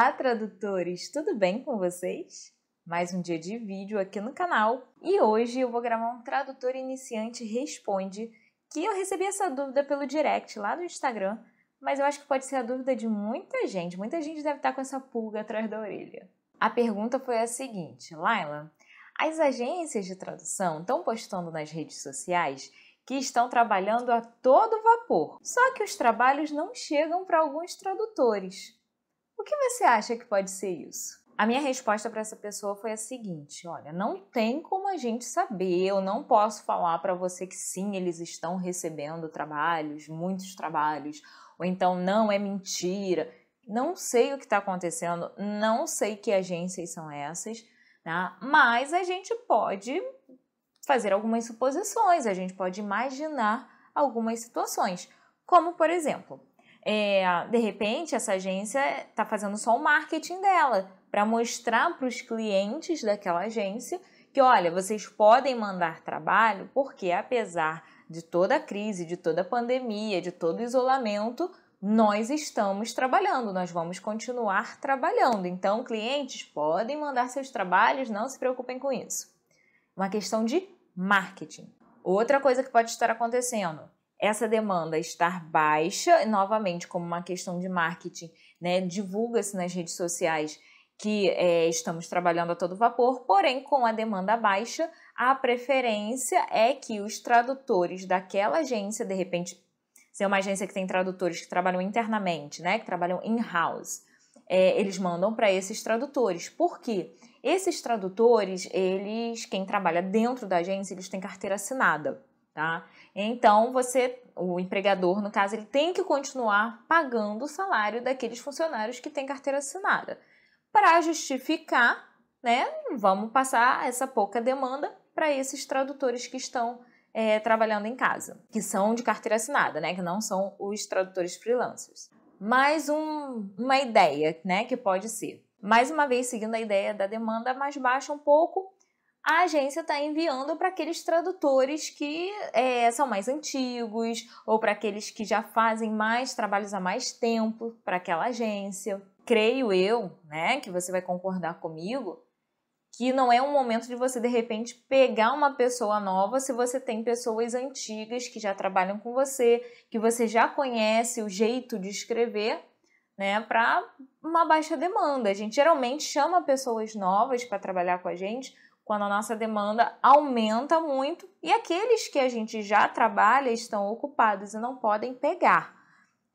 Olá, tradutores! Tudo bem com vocês? Mais um dia de vídeo aqui no canal e hoje eu vou gravar um Tradutor Iniciante Responde que eu recebi essa dúvida pelo direct lá do Instagram, mas eu acho que pode ser a dúvida de muita gente. Muita gente deve estar com essa pulga atrás da orelha. A pergunta foi a seguinte, Laila, as agências de tradução estão postando nas redes sociais que estão trabalhando a todo vapor, só que os trabalhos não chegam para alguns tradutores. O que você acha que pode ser isso? A minha resposta para essa pessoa foi a seguinte: olha, não tem como a gente saber, eu não posso falar para você que sim, eles estão recebendo trabalhos, muitos trabalhos, ou então não é mentira. Não sei o que está acontecendo, não sei que agências são essas, né? mas a gente pode fazer algumas suposições, a gente pode imaginar algumas situações, como por exemplo, é, de repente, essa agência está fazendo só o marketing dela para mostrar para os clientes daquela agência que, olha, vocês podem mandar trabalho porque, apesar de toda a crise, de toda a pandemia, de todo o isolamento, nós estamos trabalhando, nós vamos continuar trabalhando. Então, clientes podem mandar seus trabalhos, não se preocupem com isso. Uma questão de marketing. Outra coisa que pode estar acontecendo essa demanda estar baixa, novamente, como uma questão de marketing, né, divulga-se nas redes sociais que é, estamos trabalhando a todo vapor, porém, com a demanda baixa, a preferência é que os tradutores daquela agência, de repente, se é uma agência que tem tradutores que trabalham internamente, né, que trabalham in-house, é, eles mandam para esses tradutores. Por quê? Esses tradutores, eles, quem trabalha dentro da agência, eles têm carteira assinada tá? Então, você, o empregador, no caso, ele tem que continuar pagando o salário daqueles funcionários que têm carteira assinada. Para justificar, né, vamos passar essa pouca demanda para esses tradutores que estão é, trabalhando em casa, que são de carteira assinada, né, que não são os tradutores freelancers. Mais um, uma ideia, né, que pode ser. Mais uma vez, seguindo a ideia da demanda mais baixa um pouco, a agência está enviando para aqueles tradutores que é, são mais antigos ou para aqueles que já fazem mais trabalhos há mais tempo para aquela agência. Creio eu, né, que você vai concordar comigo, que não é um momento de você de repente pegar uma pessoa nova se você tem pessoas antigas que já trabalham com você, que você já conhece o jeito de escrever, né, para uma baixa demanda. A gente geralmente chama pessoas novas para trabalhar com a gente quando a nossa demanda aumenta muito e aqueles que a gente já trabalha estão ocupados e não podem pegar.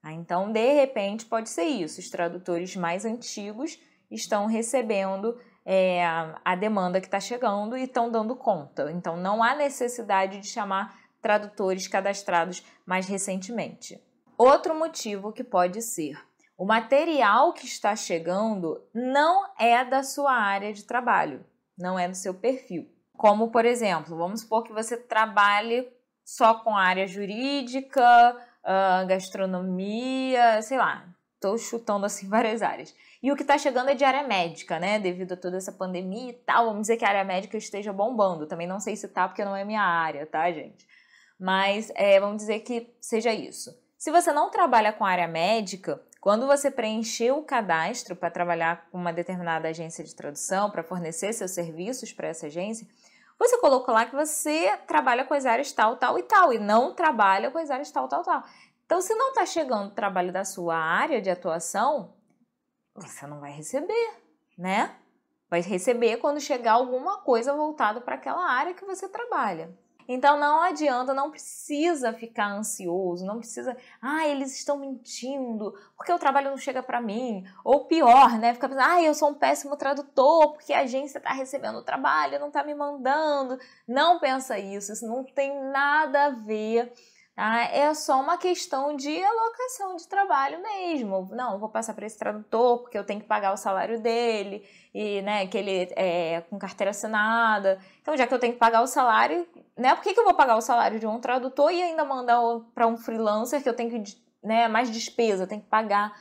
Tá? Então, de repente, pode ser isso: os tradutores mais antigos estão recebendo é, a demanda que está chegando e estão dando conta. Então, não há necessidade de chamar tradutores cadastrados mais recentemente. Outro motivo que pode ser: o material que está chegando não é da sua área de trabalho não é no seu perfil. Como, por exemplo, vamos supor que você trabalhe só com área jurídica, uh, gastronomia, sei lá, estou chutando assim várias áreas. E o que está chegando é de área médica, né? Devido a toda essa pandemia e tal. Vamos dizer que a área médica esteja bombando. Também não sei se tá, porque não é minha área, tá, gente? Mas é, vamos dizer que seja isso. Se você não trabalha com área médica, quando você preencheu o cadastro para trabalhar com uma determinada agência de tradução, para fornecer seus serviços para essa agência, você colocou lá que você trabalha com as áreas tal, tal e tal, e não trabalha com as áreas tal, tal, tal. Então, se não está chegando o trabalho da sua área de atuação, você não vai receber, né? Vai receber quando chegar alguma coisa voltada para aquela área que você trabalha. Então não adianta, não precisa ficar ansioso, não precisa, ah, eles estão mentindo, porque o trabalho não chega para mim. Ou pior, né? Fica pensando, ah, eu sou um péssimo tradutor, porque a agência está recebendo o trabalho, não está me mandando. Não pensa isso, isso não tem nada a ver Tá? É só uma questão de alocação de trabalho mesmo. Não, vou passar para esse tradutor porque eu tenho que pagar o salário dele e, né, que ele é com carteira assinada. Então, já que eu tenho que pagar o salário, né, por que, que eu vou pagar o salário de um tradutor e ainda mandar para um freelancer que eu tenho que, né, mais despesa, tenho que pagar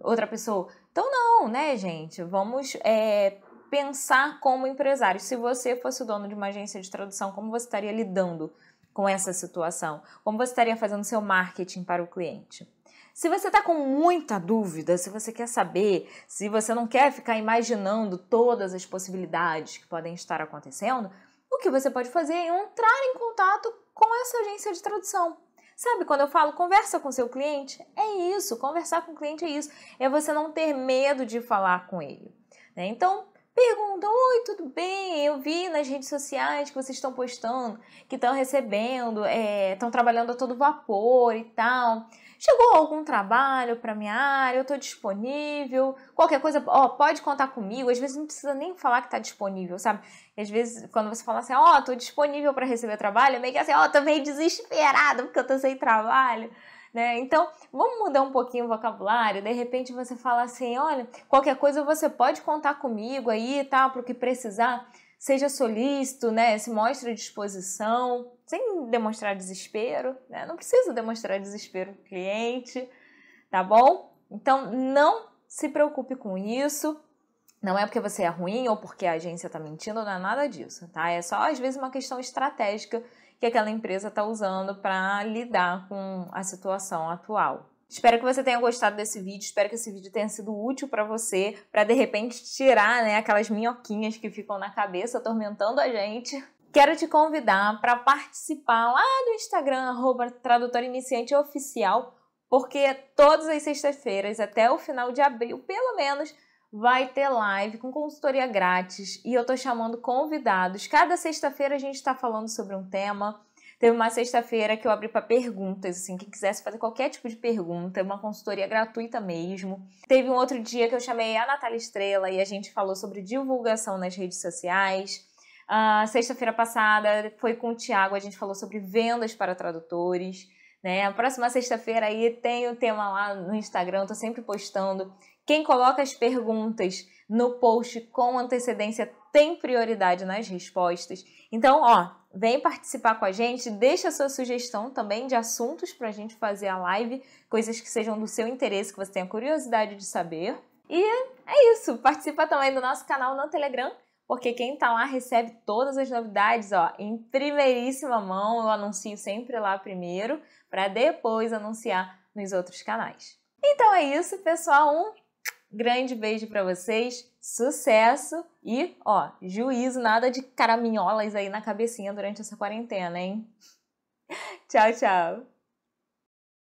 outra pessoa? Então, não, né, gente? Vamos é, pensar como empresário. Se você fosse o dono de uma agência de tradução, como você estaria lidando com essa situação? Como você estaria fazendo seu marketing para o cliente? Se você está com muita dúvida, se você quer saber, se você não quer ficar imaginando todas as possibilidades que podem estar acontecendo, o que você pode fazer é entrar em contato com essa agência de tradução. Sabe quando eu falo conversa com seu cliente? É isso, conversar com o cliente é isso. É você não ter medo de falar com ele. Né? Então, pergunta: Oi, tudo bem? Eu vi nas redes sociais que vocês estão postando, que estão recebendo, estão é, trabalhando a todo vapor e tal. Chegou algum trabalho para minha área? Eu estou disponível. Qualquer coisa, ó, pode contar comigo. Às vezes não precisa nem falar que está disponível, sabe? Às vezes, quando você fala assim, ó, estou disponível para receber trabalho, é meio que assim, ó, tô meio desesperada porque eu tô sem trabalho. Né? Então, vamos mudar um pouquinho o vocabulário. De repente você fala assim: olha, qualquer coisa você pode contar comigo aí, tá? Para o que precisar. Seja solícito, né? Se mostre disposição, sem demonstrar desespero, né? Não precisa demonstrar desespero para o cliente, tá bom? Então, não se preocupe com isso. Não é porque você é ruim ou porque a agência está mentindo, não é nada disso, tá? É só às vezes uma questão estratégica que aquela empresa está usando para lidar com a situação atual. Espero que você tenha gostado desse vídeo, espero que esse vídeo tenha sido útil para você, para de repente tirar né, aquelas minhoquinhas que ficam na cabeça atormentando a gente. Quero te convidar para participar lá no Instagram, arroba Tradutor Iniciante Oficial, porque todas as sextas-feiras, até o final de abril, pelo menos, vai ter live com consultoria grátis e eu tô chamando convidados. Cada sexta-feira a gente está falando sobre um tema. Teve uma sexta-feira que eu abri para perguntas, assim, quem quisesse fazer qualquer tipo de pergunta, uma consultoria gratuita mesmo. Teve um outro dia que eu chamei a Natália Estrela e a gente falou sobre divulgação nas redes sociais. Uh, sexta-feira passada foi com o Tiago, a gente falou sobre vendas para tradutores. Né? A próxima sexta-feira aí tem o tema lá no Instagram, tô sempre postando quem coloca as perguntas no post com antecedência tem prioridade nas respostas. Então, ó, vem participar com a gente, deixa a sua sugestão também de assuntos para a gente fazer a live, coisas que sejam do seu interesse, que você tenha curiosidade de saber. E é isso, participa também do nosso canal no Telegram, porque quem está lá recebe todas as novidades, ó, em primeiríssima mão. Eu anuncio sempre lá primeiro, para depois anunciar nos outros canais. Então é isso, pessoal. Um Grande beijo para vocês, sucesso e, ó, juízo, nada de caraminholas aí na cabecinha durante essa quarentena, hein? tchau, tchau.